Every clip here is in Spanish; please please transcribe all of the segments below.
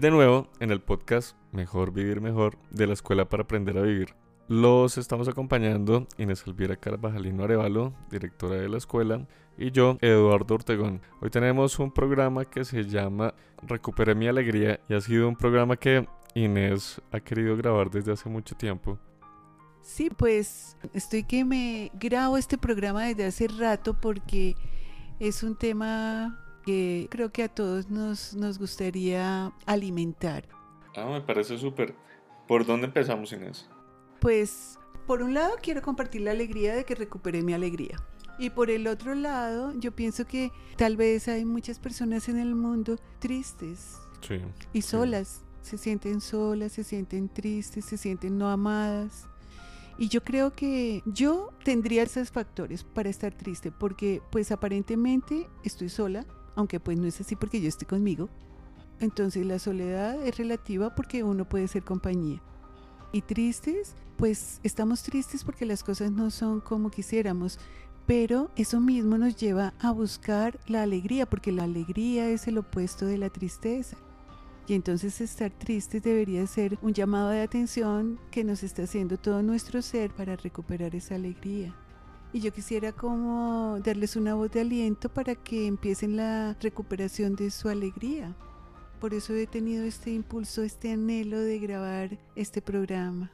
De nuevo en el podcast Mejor Vivir Mejor de la Escuela para Aprender a Vivir. Los estamos acompañando Inés Elvira Carvajalino Arevalo, directora de la escuela, y yo, Eduardo Ortegón. Hoy tenemos un programa que se llama Recuperé mi alegría y ha sido un programa que Inés ha querido grabar desde hace mucho tiempo. Sí, pues estoy que me grabo este programa desde hace rato porque es un tema que creo que a todos nos, nos gustaría alimentar. Ah, me parece súper. ¿Por dónde empezamos, Inés? Pues por un lado quiero compartir la alegría de que recuperé mi alegría. Y por el otro lado, yo pienso que tal vez hay muchas personas en el mundo tristes Sí. y solas. Se sienten solas, se sienten tristes, se sienten no amadas. Y yo creo que yo tendría esos factores para estar triste, porque pues aparentemente estoy sola, aunque pues no es así porque yo estoy conmigo. Entonces la soledad es relativa porque uno puede ser compañía. Y tristes, pues estamos tristes porque las cosas no son como quisiéramos, pero eso mismo nos lleva a buscar la alegría, porque la alegría es el opuesto de la tristeza. Y entonces estar tristes debería ser un llamado de atención que nos está haciendo todo nuestro ser para recuperar esa alegría. Y yo quisiera como darles una voz de aliento para que empiecen la recuperación de su alegría. Por eso he tenido este impulso, este anhelo de grabar este programa.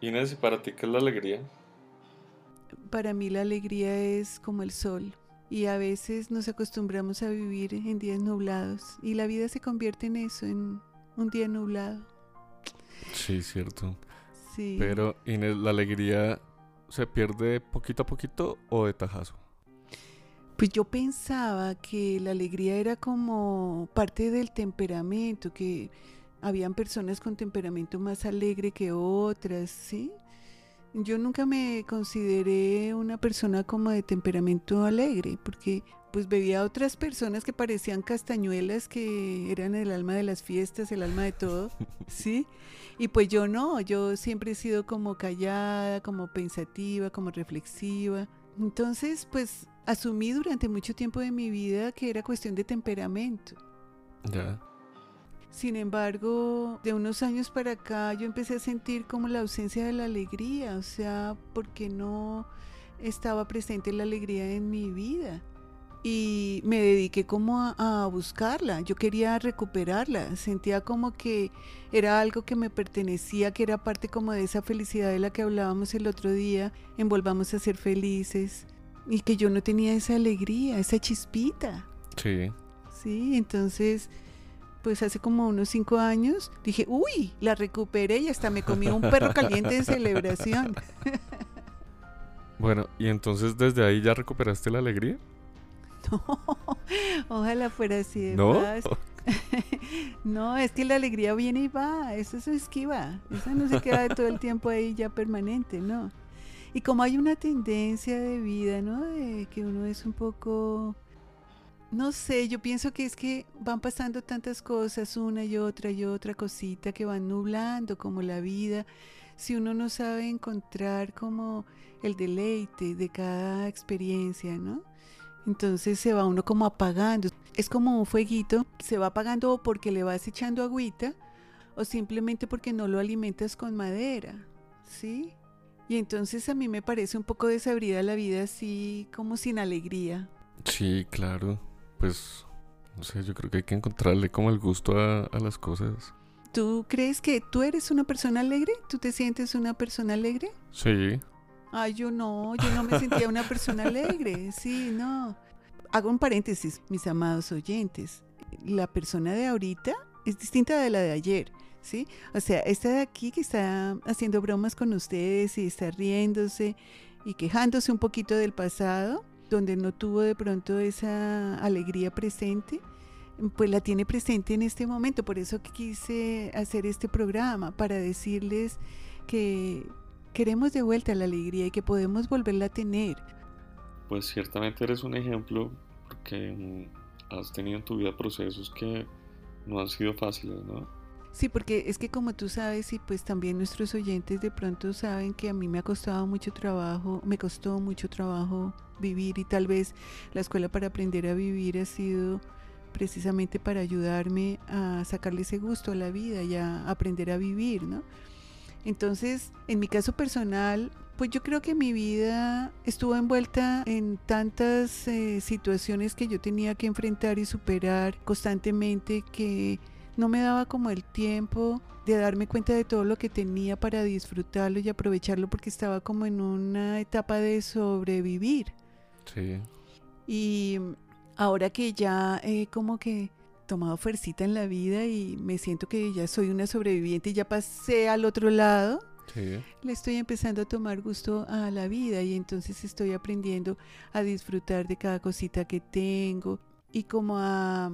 Inés, ¿y para ti qué es la alegría? Para mí la alegría es como el sol y a veces nos acostumbramos a vivir en días nublados y la vida se convierte en eso, en un día nublado. Sí, cierto. Sí. Pero, Inés, ¿la alegría se pierde poquito a poquito o de tajazo? Pues yo pensaba que la alegría era como parte del temperamento, que habían personas con temperamento más alegre que otras, ¿sí? Yo nunca me consideré una persona como de temperamento alegre, porque pues veía a otras personas que parecían castañuelas, que eran el alma de las fiestas, el alma de todo, ¿sí? Y pues yo no, yo siempre he sido como callada, como pensativa, como reflexiva. Entonces, pues asumí durante mucho tiempo de mi vida que era cuestión de temperamento. Ya. Sin embargo, de unos años para acá yo empecé a sentir como la ausencia de la alegría, o sea, porque no estaba presente la alegría en mi vida. Y me dediqué como a, a buscarla, yo quería recuperarla, sentía como que era algo que me pertenecía, que era parte como de esa felicidad de la que hablábamos el otro día, envolvamos a ser felices, y que yo no tenía esa alegría, esa chispita. Sí. Sí, entonces, pues hace como unos cinco años dije, uy, la recuperé y hasta me comí un perro caliente en celebración. Bueno, ¿y entonces desde ahí ya recuperaste la alegría? No, ojalá fuera así de ¿No? no, es que la alegría viene y va, eso se esquiva, eso no se queda todo el tiempo ahí ya permanente, ¿no? Y como hay una tendencia de vida, ¿no? De que uno es un poco, no sé, yo pienso que es que van pasando tantas cosas, una y otra y otra cosita que van nublando como la vida. Si uno no sabe encontrar como el deleite de cada experiencia, ¿no? Entonces se va uno como apagando. Es como un fueguito, se va apagando o porque le vas echando agüita o simplemente porque no lo alimentas con madera, ¿sí? Y entonces a mí me parece un poco desabrida la vida así como sin alegría. Sí, claro. Pues, no sé, yo creo que hay que encontrarle como el gusto a, a las cosas. ¿Tú crees que tú eres una persona alegre? ¿Tú te sientes una persona alegre? Sí. Ay, yo no, yo no me sentía una persona alegre, sí, no. Hago un paréntesis, mis amados oyentes. La persona de ahorita es distinta de la de ayer, ¿sí? O sea, esta de aquí que está haciendo bromas con ustedes y está riéndose y quejándose un poquito del pasado, donde no tuvo de pronto esa alegría presente, pues la tiene presente en este momento. Por eso quise hacer este programa, para decirles que queremos de vuelta la alegría y que podemos volverla a tener. Pues ciertamente eres un ejemplo porque mm, has tenido en tu vida procesos que no han sido fáciles, ¿no? Sí, porque es que como tú sabes y pues también nuestros oyentes de pronto saben que a mí me ha costado mucho trabajo, me costó mucho trabajo vivir y tal vez la escuela para aprender a vivir ha sido precisamente para ayudarme a sacarle ese gusto a la vida y a aprender a vivir, ¿no? Entonces, en mi caso personal, pues yo creo que mi vida estuvo envuelta en tantas eh, situaciones que yo tenía que enfrentar y superar constantemente que no me daba como el tiempo de darme cuenta de todo lo que tenía para disfrutarlo y aprovecharlo porque estaba como en una etapa de sobrevivir. Sí. Y ahora que ya he como que tomado fuercita en la vida y me siento que ya soy una sobreviviente y ya pasé al otro lado, le estoy empezando a tomar gusto a la vida y entonces estoy aprendiendo a disfrutar de cada cosita que tengo y como a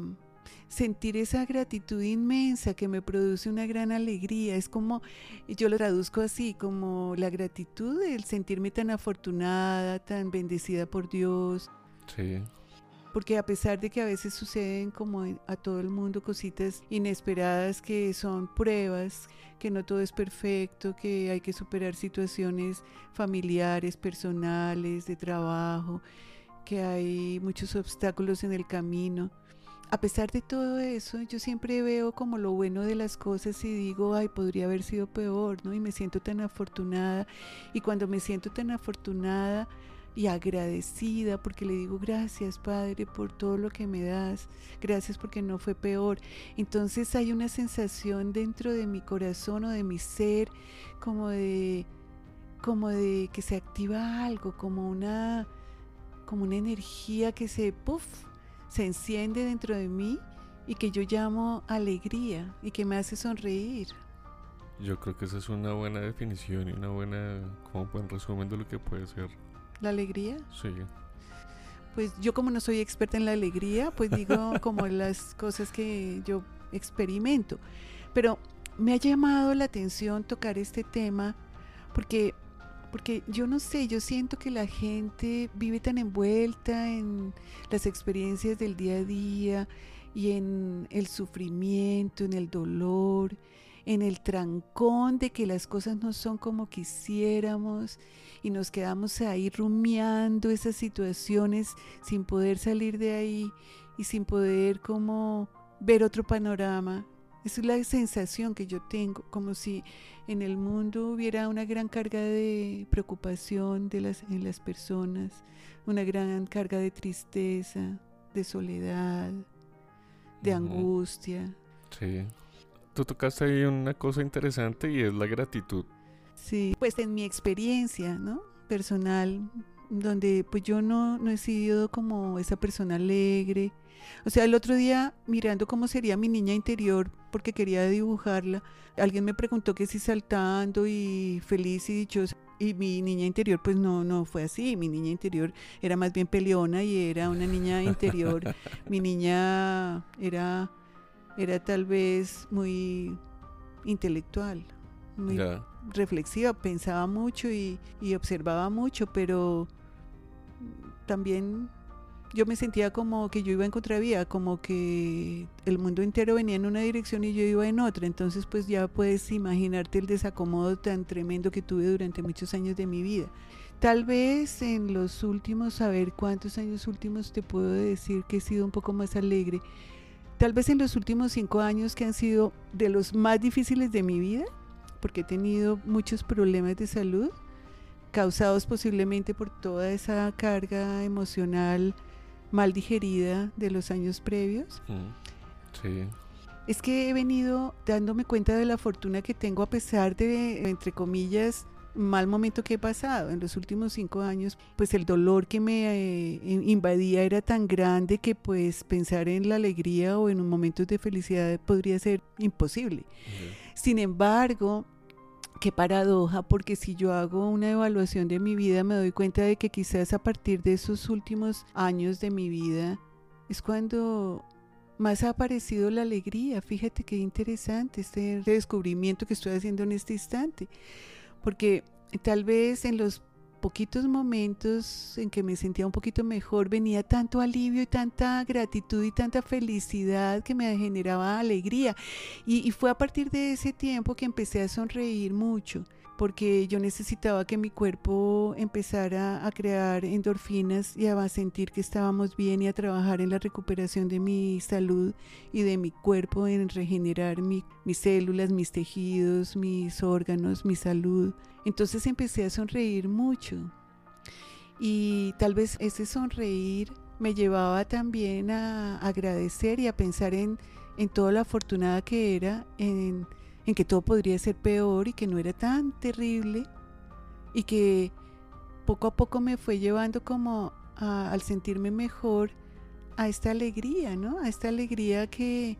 sentir esa gratitud inmensa que me produce una gran alegría. Es como, yo lo traduzco así, como la gratitud, el sentirme tan afortunada, tan bendecida por Dios. Sí. Porque a pesar de que a veces suceden como a todo el mundo cositas inesperadas que son pruebas, que no todo es perfecto, que hay que superar situaciones familiares, personales, de trabajo, que hay muchos obstáculos en el camino a pesar de todo eso, yo siempre veo como lo bueno de las cosas y digo, ay, podría haber sido peor, ¿no? Y me siento tan afortunada. Y cuando me siento tan afortunada y agradecida, porque le digo, gracias, Padre, por todo lo que me das, gracias porque no fue peor. Entonces hay una sensación dentro de mi corazón o de mi ser, como de, como de que se activa algo, como una, como una energía que se, puff, se enciende dentro de mí y que yo llamo alegría y que me hace sonreír. Yo creo que esa es una buena definición y una buena, como buen resumen de lo que puede ser. ¿La alegría? Sí. Pues yo como no soy experta en la alegría, pues digo como las cosas que yo experimento. Pero me ha llamado la atención tocar este tema porque porque yo no sé, yo siento que la gente vive tan envuelta en las experiencias del día a día y en el sufrimiento, en el dolor, en el trancón de que las cosas no son como quisiéramos y nos quedamos ahí rumiando esas situaciones sin poder salir de ahí y sin poder como ver otro panorama. Esa es la sensación que yo tengo, como si en el mundo hubiera una gran carga de preocupación de las, en las personas, una gran carga de tristeza, de soledad, de angustia. Sí. Tú tocaste ahí una cosa interesante y es la gratitud. Sí, pues en mi experiencia, ¿no? Personal, donde pues yo no, no he sido como esa persona alegre. O sea, el otro día mirando cómo sería mi niña interior, porque quería dibujarla, alguien me preguntó que si saltando y feliz y dichosa. Y mi niña interior, pues no, no fue así. Mi niña interior era más bien peleona y era una niña interior. mi niña era, era tal vez muy intelectual, muy reflexiva, pensaba mucho y, y observaba mucho, pero también yo me sentía como que yo iba en contravía, como que el mundo entero venía en una dirección y yo iba en otra. Entonces, pues ya puedes imaginarte el desacomodo tan tremendo que tuve durante muchos años de mi vida. Tal vez en los últimos, a ver cuántos años últimos te puedo decir que he sido un poco más alegre. Tal vez en los últimos cinco años que han sido de los más difíciles de mi vida, porque he tenido muchos problemas de salud, causados posiblemente por toda esa carga emocional mal digerida de los años previos. Sí. Es que he venido dándome cuenta de la fortuna que tengo a pesar de, entre comillas, mal momento que he pasado en los últimos cinco años, pues el dolor que me eh, invadía era tan grande que pues pensar en la alegría o en un momento de felicidad podría ser imposible. Sin embargo, Qué paradoja, porque si yo hago una evaluación de mi vida me doy cuenta de que quizás a partir de esos últimos años de mi vida es cuando más ha aparecido la alegría. Fíjate qué interesante este descubrimiento que estoy haciendo en este instante, porque tal vez en los poquitos momentos en que me sentía un poquito mejor, venía tanto alivio y tanta gratitud y tanta felicidad que me generaba alegría. Y, fue a partir de ese tiempo que empecé a sonreír mucho. Porque yo necesitaba que mi cuerpo empezara a crear endorfinas y a sentir que estábamos bien y a trabajar en la recuperación de mi salud y de mi cuerpo, en regenerar mis células, mis tejidos, mis órganos, mi salud. Entonces empecé a sonreír mucho. Y tal vez ese sonreír me llevaba también a agradecer y a pensar en, en toda la afortunada que era, en en que todo podría ser peor y que no era tan terrible y que poco a poco me fue llevando como al sentirme mejor a esta alegría, ¿no? A esta alegría que,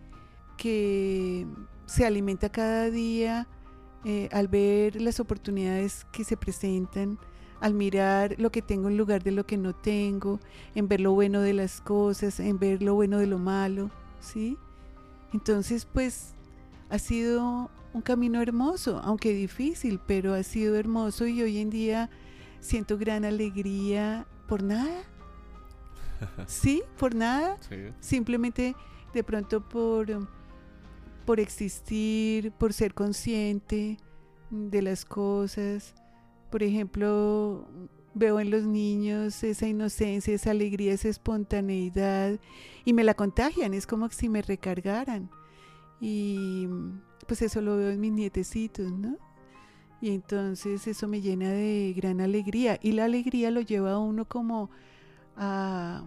que se alimenta cada día eh, al ver las oportunidades que se presentan, al mirar lo que tengo en lugar de lo que no tengo, en ver lo bueno de las cosas, en ver lo bueno de lo malo, ¿sí? Entonces, pues ha sido un camino hermoso, aunque difícil, pero ha sido hermoso y hoy en día siento gran alegría por nada. sí, por nada. Simplemente de pronto por, por existir, por ser consciente de las cosas. Por ejemplo, veo en los niños esa inocencia, esa alegría, esa espontaneidad y me la contagian, es como si me recargaran. Y pues eso lo veo en mis nietecitos, ¿no? Y entonces eso me llena de gran alegría. Y la alegría lo lleva a uno como a,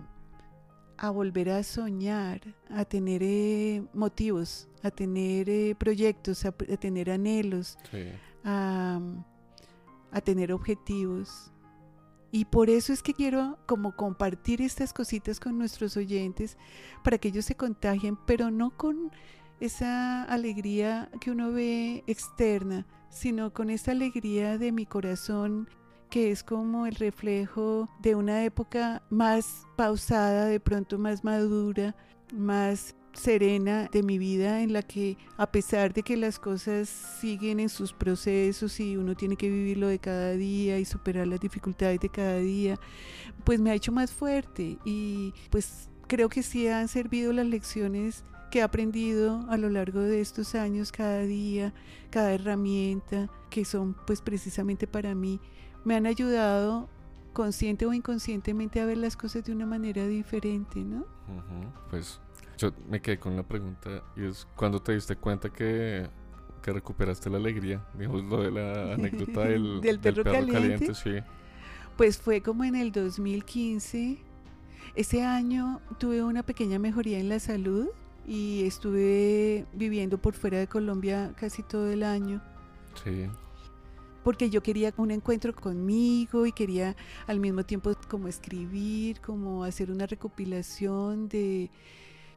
volver a soñar, a tener eh, motivos, a tener eh, proyectos, a, tener anhelos, a, a tener objetivos. Y por eso es que quiero como compartir estas cositas con nuestros oyentes para que ellos se contagien, pero no con esa alegría que uno ve externa, sino con esa alegría de mi corazón que es como el reflejo de una época más pausada, de pronto más madura, más serena de mi vida en la que a pesar de que las cosas siguen en sus procesos y uno tiene que vivirlo de cada día y superar las dificultades de cada día, pues me ha hecho más fuerte. Y pues creo que sí han servido las lecciones que he aprendido a lo largo de estos años, cada día, cada herramienta, que son pues precisamente para mí, me han ayudado consciente o inconscientemente a ver las cosas de una manera diferente, ¿no? Pues yo me quedé con la pregunta y es, ¿cuándo te diste cuenta que, que recuperaste la alegría? Digamos lo de la anécdota del, perro, caliente. sí. Pues fue como en el 2015. Ese año tuve una pequeña mejoría en la salud y estuve viviendo por fuera de Colombia casi todo el año. Sí. Porque yo quería un encuentro conmigo y quería al mismo tiempo como escribir, como hacer una recopilación de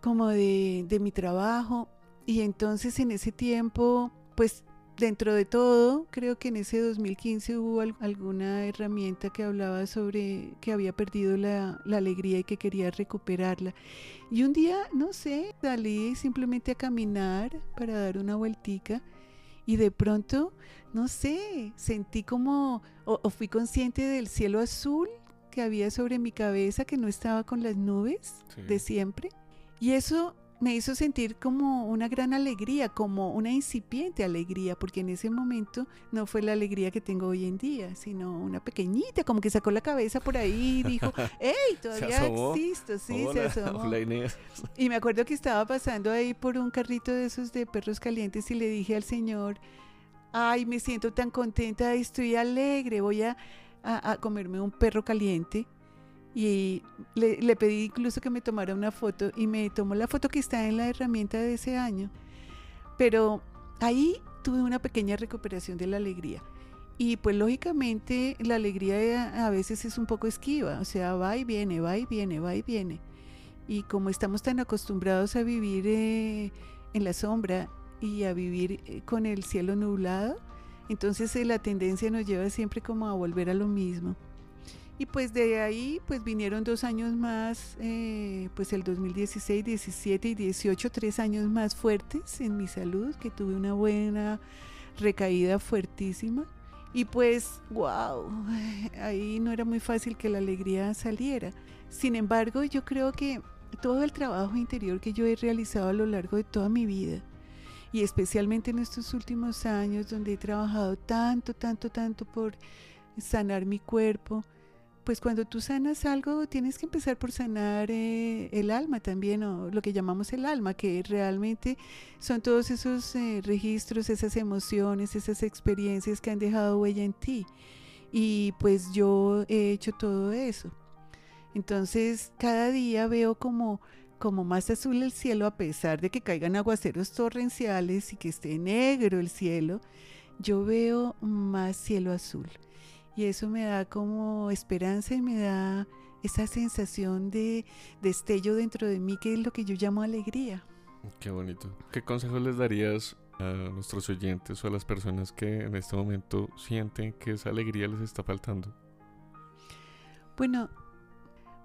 como de, de mi trabajo. Y entonces en ese tiempo, pues dentro de todo, creo que en ese 2015 hubo alguna herramienta que hablaba sobre que había perdido la, alegría y que quería recuperarla. Y un día, no sé, salí simplemente a caminar para dar una vueltica y de pronto, no sé, sentí como, o fui consciente del cielo azul que había sobre mi cabeza, que no estaba con las nubes de siempre. Y eso me hizo sentir como una gran alegría, como una incipiente alegría, porque en ese momento no fue la alegría que tengo hoy en día, sino una pequeñita, como que sacó la cabeza por ahí y dijo, ¡Hey! Todavía existo, sí, se asomó. Y me acuerdo que estaba pasando ahí por un carrito de esos de perros calientes y le dije al señor, ¡Ay, me siento tan contenta, estoy alegre, voy a, a comerme un perro caliente! Y le, pedí incluso que me tomara una foto y me tomó la foto que está en la herramienta de ese año. Pero ahí tuve una pequeña recuperación de la alegría. Y pues lógicamente la alegría a veces es un poco esquiva, o sea, va y viene, va y viene, va y viene. Y como estamos tan acostumbrados a vivir eh, en la sombra y a vivir eh, con el cielo nublado, entonces eh, la tendencia nos lleva siempre como a volver a lo mismo. Y pues de ahí pues vinieron dos años más, eh, pues el 2016, 17 y 18, tres años más fuertes en mi salud, que tuve una buena recaída fuertísima. Y pues, wow, ahí no era muy fácil que la alegría saliera. Sin embargo, yo creo que todo el trabajo interior que yo he realizado a lo largo de toda mi vida y especialmente en estos últimos años donde he trabajado tanto, tanto, tanto por sanar mi cuerpo, pues cuando tú sanas algo tienes que empezar por sanar eh, el alma también, o lo que llamamos el alma, que realmente son todos esos eh, registros, esas emociones, esas experiencias que han dejado huella en ti. Y pues yo he hecho todo eso. Entonces cada día veo como, como más azul el cielo a pesar de que caigan aguaceros torrenciales y que esté negro el cielo, yo veo más cielo azul. Y eso me da como esperanza y me da esa sensación de destello dentro de mí que es lo que yo llamo alegría. Qué bonito. ¿Qué consejos les darías a nuestros oyentes o a las personas que en este momento sienten que esa alegría les está faltando? Bueno,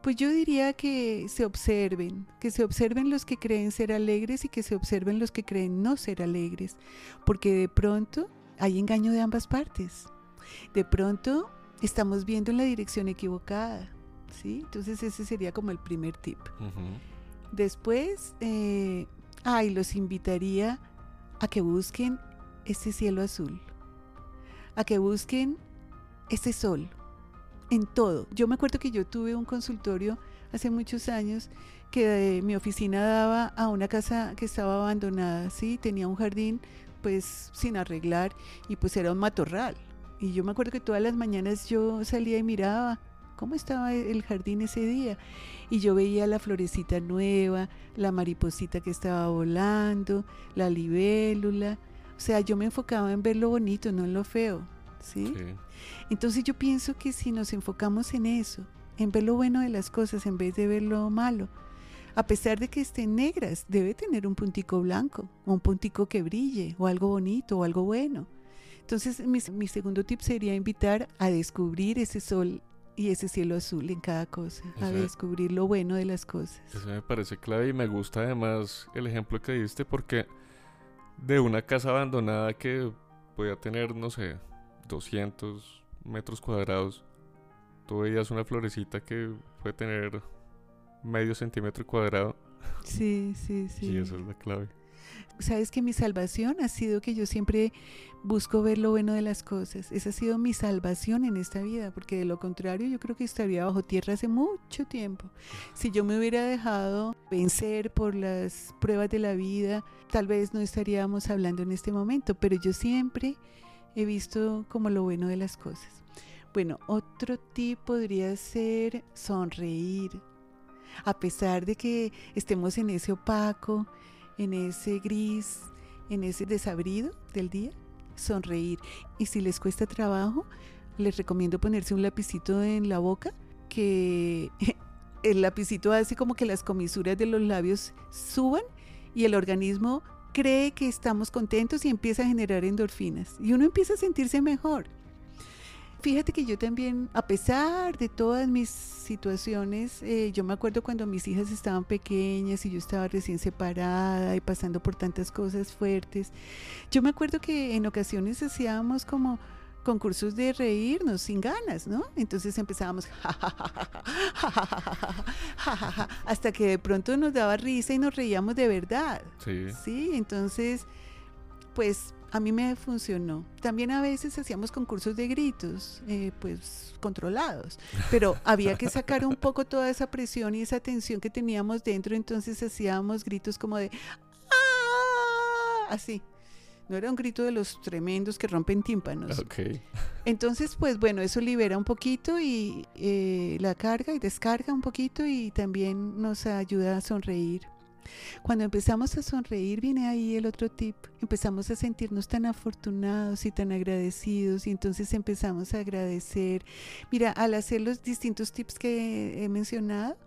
pues yo diría que se observen, que se observen los que creen ser alegres y que se observen los que creen no ser alegres, porque de pronto hay engaño de ambas partes de pronto estamos viendo en la dirección equivocada. ¿sí? Entonces ese sería como el primer tip. Después, eh, ay, los invitaría a que busquen ese cielo azul, a que busquen ese sol en todo. Yo me acuerdo que yo tuve un consultorio hace muchos años que mi oficina daba a una casa que estaba abandonada, sí, tenía un jardín pues sin arreglar y pues era un matorral. Y yo me acuerdo que todas las mañanas yo salía y miraba cómo estaba el jardín ese día. Y yo veía la florecita nueva, la mariposita que estaba volando, la libélula. O sea, yo me enfocaba en ver lo bonito, no en lo feo. ¿sí? Entonces yo pienso que si nos enfocamos en eso, en ver lo bueno de las cosas en vez de ver lo malo, a pesar de que estén negras, debe tener un puntico blanco, o un puntico que brille, o algo bonito, o algo bueno. Entonces, mi, segundo tip sería invitar a descubrir ese sol y ese cielo azul en cada cosa, a descubrir lo bueno de las cosas. Eso me parece clave y me gusta además el ejemplo que diste porque de una casa abandonada que podía tener, no sé, 200 metros cuadrados, tú veías una florecita que puede tener medio centímetro cuadrado. Sí, sí, sí. Y eso es la clave sabes que mi salvación ha sido que yo siempre busco ver lo bueno de las cosas. Esa ha sido mi salvación en esta vida, porque de lo contrario yo creo que estaría bajo tierra hace mucho tiempo. Si yo me hubiera dejado vencer por las pruebas de la vida, tal vez no estaríamos hablando en este momento, pero yo siempre he visto como lo bueno de las cosas. Bueno, otro tip podría ser sonreír. A pesar de que estemos en ese opaco, en ese gris, en ese desabrido del día, sonreír. Y si les cuesta trabajo, les recomiendo ponerse un lapicito en la boca, que el lapicito hace como que las comisuras de los labios suban y el organismo cree que estamos contentos y empieza a generar endorfinas. Y uno empieza a sentirse mejor. Fíjate que yo también, a pesar de todas mis situaciones, eh, yo me acuerdo cuando mis hijas estaban pequeñas y yo estaba recién separada y pasando por tantas cosas fuertes. Yo me acuerdo que en ocasiones hacíamos como concursos de reírnos sin ganas, ¿no? Entonces empezábamos hasta que de pronto nos daba risa y nos reíamos de verdad. Sí. Sí, entonces, pues a mí me funcionó. También a veces hacíamos concursos de gritos, eh, pues controlados, pero había que sacar un poco toda esa presión y esa tensión que teníamos dentro, entonces hacíamos gritos como de ¡Ah! así. No era un grito de los tremendos que rompen tímpanos. Entonces, pues bueno, eso libera un poquito y eh, la carga y descarga un poquito y también nos ayuda a sonreír. Cuando empezamos a sonreír, viene ahí el otro tip. Empezamos a sentirnos tan afortunados y tan agradecidos y entonces empezamos a agradecer. Mira, al hacer los distintos tips que he mencionado,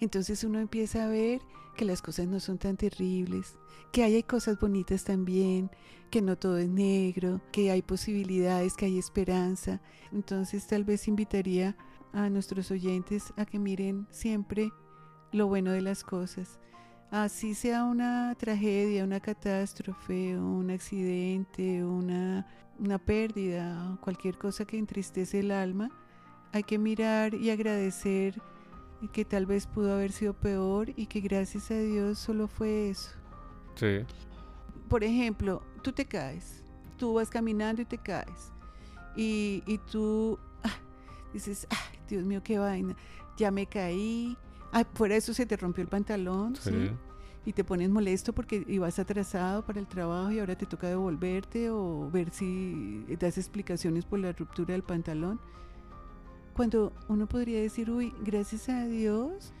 entonces uno empieza a ver que las cosas no son tan terribles, que hay, cosas bonitas también, que no todo es negro, que hay posibilidades, que hay esperanza. Entonces tal vez invitaría a nuestros oyentes a que miren siempre lo bueno de las cosas así sea una tragedia, una catástrofe, un accidente, una, una pérdida, cualquier cosa que entristece el alma, hay que mirar y agradecer que tal vez pudo haber sido peor y que gracias a Dios solo fue eso. Sí. por ejemplo, tú te caes, tú vas caminando y te caes, y, y tú ah, dices, ay, Dios mío, qué vaina, ya me caí, ah, fuera de eso se te rompió el pantalón, ¿sí? Sí. y te pones molesto porque ibas atrasado para el trabajo y ahora te toca devolverte o ver si das explicaciones por la ruptura del pantalón. Cuando uno podría decir, uy, gracias a Dios,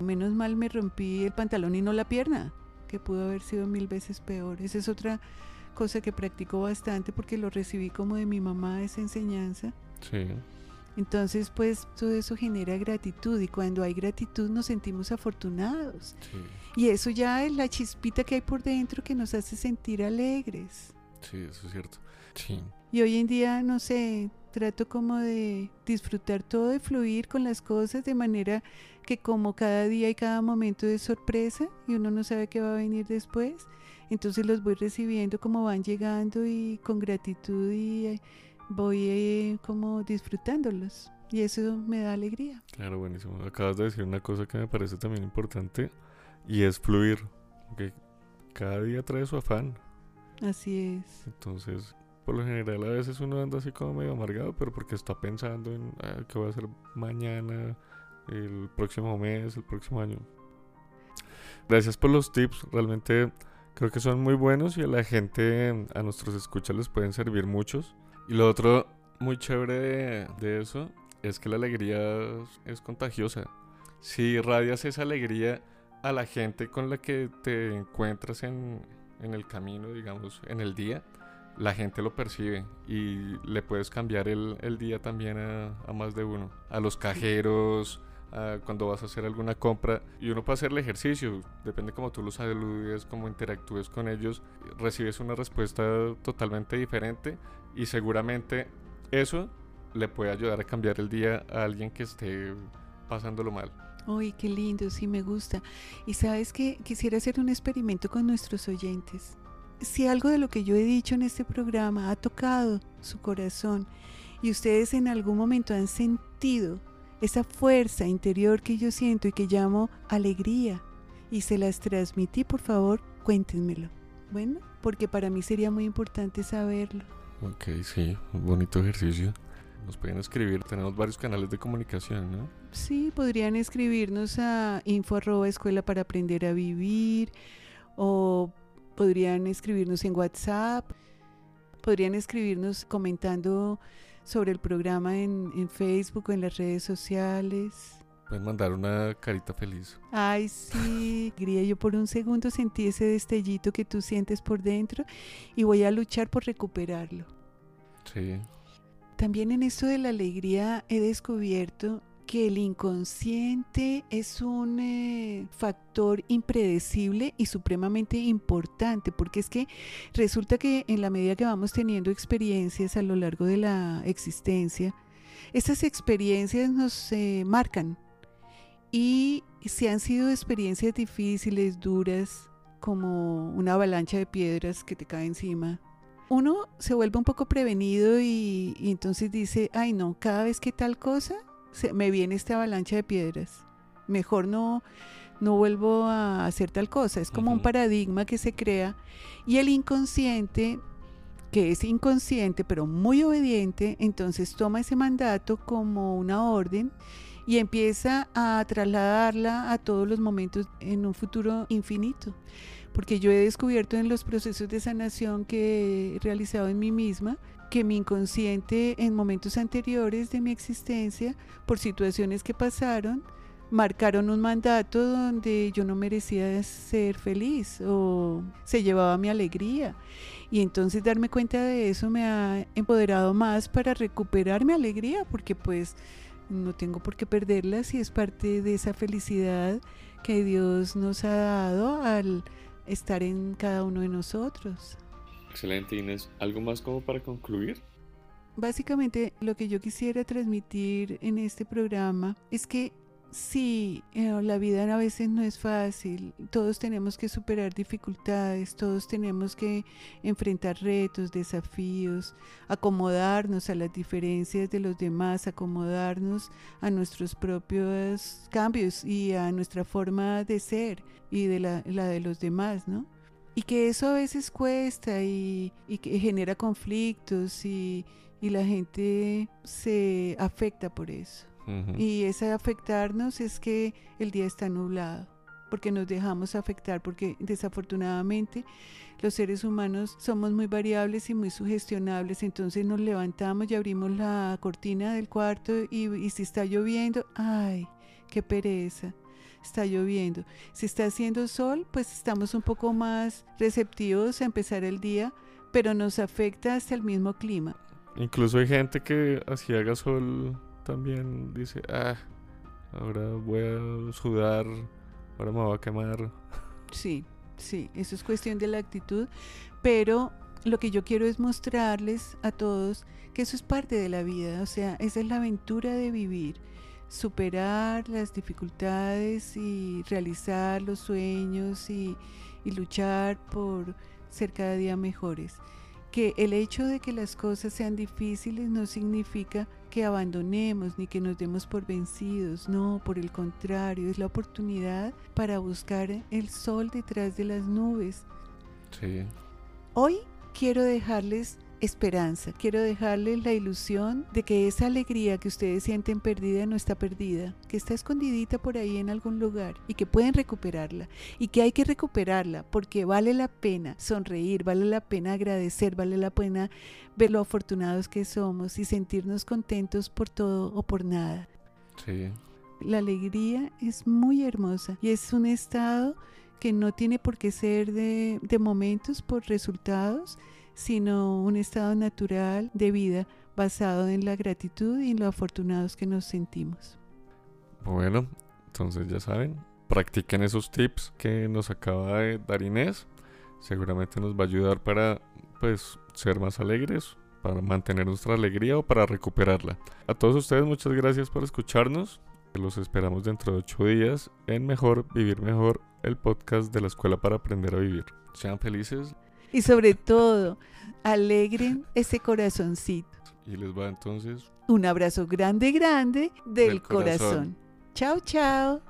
menos mal me rompí el pantalón y no la pierna, que pudo haber sido mil veces peor. Esa es otra cosa que practico bastante porque lo recibí como de mi mamá esa enseñanza. Sí. Entonces, pues todo eso genera gratitud y cuando hay gratitud nos sentimos afortunados. Sí. Y eso ya es la chispita que hay por dentro que nos hace sentir alegres. Sí, eso es cierto. Sí. Y hoy en día, no sé, trato como de disfrutar todo, de fluir con las cosas de manera que como cada día y cada momento es sorpresa y uno no sabe qué va a venir después, entonces los voy recibiendo como van llegando y con gratitud y voy eh, como disfrutándolos. Y eso me da alegría. Claro, buenísimo. Acabas de decir una cosa que me parece también importante y es fluir. Que cada día trae su afán. Así es. Entonces, por lo general a veces uno anda así como medio amargado, pero porque está pensando en ah, qué va a hacer mañana, el próximo mes, el próximo año. Gracias por los tips, realmente creo que son muy buenos y a la gente, a nuestros escuchas les pueden servir muchos. Y lo otro muy chévere de, de eso es que la alegría es contagiosa. Si irradias esa alegría a la gente con la que te encuentras en, en el camino, digamos, en el día, la gente lo percibe y le puedes cambiar el, el día también a, a más de uno. A los cajeros, a cuando vas a hacer alguna compra y uno puede hacer el ejercicio, depende cómo tú los saludes, cómo interactúes con ellos, recibes una respuesta totalmente diferente y seguramente eso le puede ayudar a cambiar el día a alguien que esté pasándolo mal. Uy, qué lindo, sí me gusta. Y sabes que quisiera hacer un experimento con nuestros oyentes. Si algo de lo que yo he dicho en este programa ha tocado su corazón y ustedes en algún momento han sentido esa fuerza interior que yo siento y que llamo alegría y se las transmití, por favor, cuéntenmelo. Bueno, porque para mí sería muy importante saberlo. Ok, sí, un bonito ejercicio. Nos pueden escribir, tenemos varios canales de comunicación, ¿no? Sí, podrían escribirnos a info arroba escuela para aprender a vivir o podrían escribirnos en WhatsApp, podrían escribirnos comentando sobre el programa en, en Facebook o en las redes sociales. Pueden mandar una carita feliz. Ay, sí, alegría. Yo por un segundo sentí ese destellito que tú sientes por dentro y voy a luchar por recuperarlo. Sí, También en esto de la alegría he descubierto que el inconsciente es un eh, factor impredecible y supremamente importante, porque es que resulta que en la medida que vamos teniendo experiencias a lo largo de la existencia, estas experiencias nos eh, marcan y si han sido experiencias difíciles, duras, como una avalancha de piedras que te cae encima, uno se vuelve un poco prevenido y, y entonces dice, ay no, cada vez que tal cosa, se, me viene esta avalancha de piedras. Mejor no, no vuelvo a hacer tal cosa. Es como un paradigma que se crea y el inconsciente, que es inconsciente pero muy obediente, entonces toma ese mandato como una orden y empieza a trasladarla a todos los momentos en un futuro infinito. Porque yo he descubierto en los procesos de sanación que he realizado en mí misma que mi inconsciente en momentos anteriores de mi existencia, por situaciones que pasaron, marcaron un mandato donde yo no merecía ser feliz o se llevaba mi alegría. Y entonces darme cuenta de eso me ha empoderado más para recuperar mi alegría, porque pues no tengo por qué perderla si es parte de esa felicidad que Dios nos ha dado al estar en cada uno de nosotros. Excelente Inés. ¿Algo más como para concluir? Básicamente lo que yo quisiera transmitir en este programa es que sí, eh, la vida a veces no es fácil, todos tenemos que superar dificultades, todos tenemos que enfrentar retos, desafíos, acomodarnos a las diferencias de los demás, acomodarnos a nuestros propios cambios y a nuestra forma de ser y de la, la de los demás, ¿no? Y que eso a veces cuesta y, y que genera conflictos y, y la gente se afecta por eso. Ujú. Y ese afectarnos es que el día está nublado, porque nos dejamos afectar, porque desafortunadamente los seres humanos somos muy variables y muy sugestionables, entonces nos levantamos y abrimos la cortina del cuarto y, y si está lloviendo, ay, qué pereza. Está lloviendo. Si está haciendo sol, pues estamos un poco más receptivos a empezar el día, pero nos afecta hasta el mismo clima. Incluso hay gente que así haga sol también dice, ah, ahora voy a sudar, ahora me voy a quemar. Sí, sí, eso es cuestión de la actitud, pero lo que yo quiero es mostrarles a todos que eso es parte de la vida, o sea, esa es la aventura de vivir, superar las dificultades y realizar los sueños y, y luchar por ser cada día mejores. Que el hecho de que las cosas sean difíciles no significa que abandonemos ni que nos demos por vencidos, no, por el contrario, es la oportunidad para buscar el sol detrás de las nubes. Sí, Hoy quiero dejarles esperanza, quiero dejarles la ilusión de que esa alegría que ustedes sienten perdida no está perdida, que está escondidita por ahí en algún lugar y que pueden recuperarla y que hay que recuperarla porque vale la pena sonreír, vale la pena agradecer, vale la pena ver lo afortunados que somos y sentirnos contentos por todo o por nada. sí. La alegría es muy hermosa y es un estado que no tiene por qué ser de, de momentos por resultados, sino un estado natural de vida basado en la gratitud y en lo afortunados que nos sentimos. Bueno, entonces ya saben, practiquen esos tips que nos acaba de dar Inés. Seguramente nos va a ayudar para pues ser más alegres, para mantener nuestra alegría o para recuperarla. A todos ustedes muchas gracias por escucharnos. Los esperamos dentro de ocho días en Mejor Vivir Mejor, el podcast de la Escuela para Aprender a Vivir. Sean felices Y sobre todo, alegren ese corazoncito. y les va entonces Un abrazo grande, grande del, Del corazón. corazón. Chao, chao.